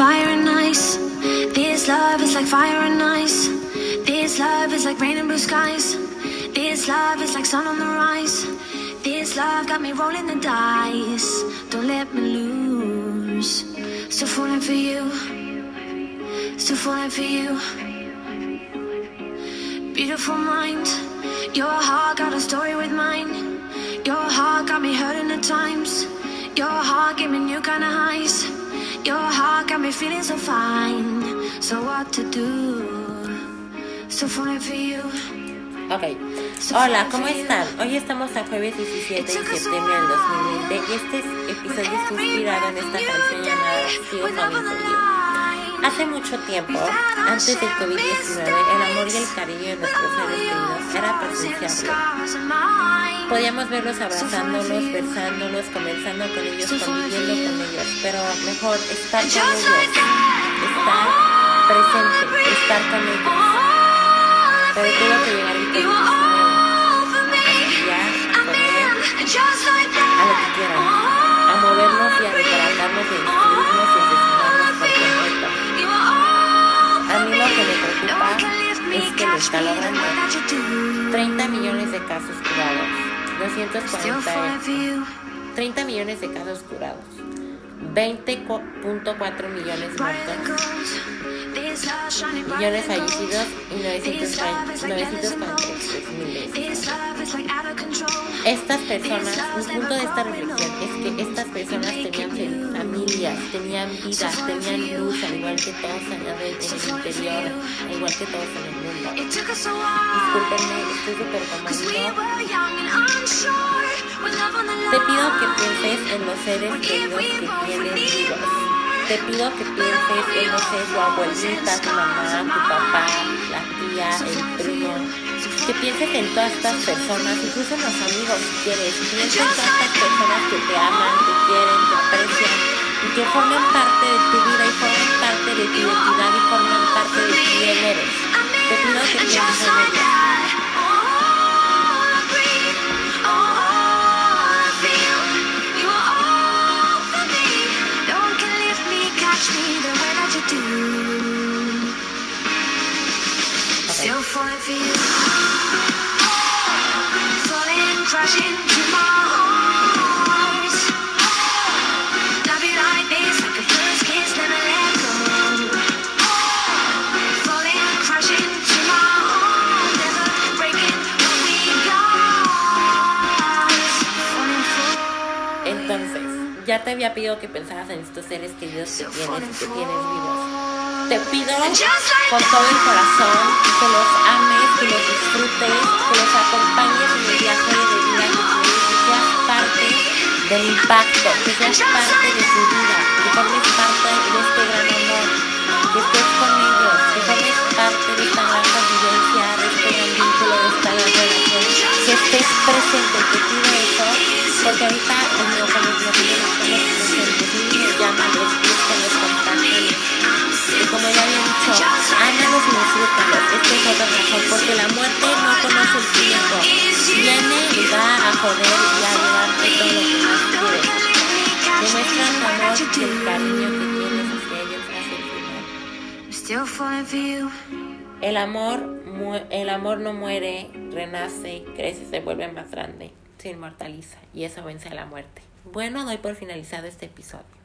fire and ice. This love is like fire and ice. This love is like rain and blue skies. This love is like sun on the rise. This love got me rolling the dice. Don't let me lose. Still falling for you. Still falling for you. Beautiful mind. Your heart got a story with mine. Your heart got me hurting at times. Your heart gave me new kind of highs. Your heart got me feeling so fine. So what to do? Still falling for you. Ok. Hola, ¿cómo están? Hoy estamos a jueves 17 de septiembre del 2020 y este episodio está inspirado en esta canción llamada for You. Hace mucho tiempo, antes del COVID-19, el amor y el cariño de nuestros seres queridos era presenciable. Podíamos verlos abrazándolos, besándolos, conversando con ellos, conviviendo pero mejor estar con ellos, estar presente, estar con ellos. Pero tuvo que llegar el COVID-19 a a lo que quieran, a movernos y a desbaratarnos y destruirnos y asesinarnos por completo. A mí lo que me preocupa es que lo está logrando. 30 millones de casos curados, 240, 30 millones de casos curados, 20.4 millones muertos, millones fallecidos y 943 mil Estas personas, un punto de esta reflexión es que estas personas tenían familias, tenían vida, tenían luz, al igual que todos allá en el interior, al igual que todos en el mundo. Discúlpenme, estoy súper conmovido. Te pido que pienses en los seres queridos que tienes vivos. Te pido que pienses en, no sé, tu abuelita, tu mamá, tu papá, la tía, el primo. Que pienses en todas estas personas, incluso en los amigos si quieres. Piensa en todas estas personas que te aman, te quieren, te aprecian y que forman parte de tu vida y forman parte de tu identidad y forman parte de quién eres. Te pido que pienses en ellos. Entonces, ya te había pedido que pensaras en estos seres queridos que tienes y que tienes vivos. Te pido con todo el corazón que los ames, que los disfrutes, que los acompañes en el viaje de vida que seas parte del impacto, que seas parte de su vida, que formes parte de este gran amor, que estés con ellos, que formes parte de esta gran convivencia, de este gran vínculo, de esta gran relación, que estés presente, te pido eso, porque ahorita lo que nos lo porque la muerte no conoce el tiempo. Viene y va a joder y a llevarte todo lo que más quieres. Demuestra tu amor y el cariño que tienes hacia ellos hacia el final. Still falling for you. El amor, el amor no muere, renace, crece, se vuelve más grande, se inmortaliza y eso vence a la muerte. Bueno, doy por finalizado este episodio.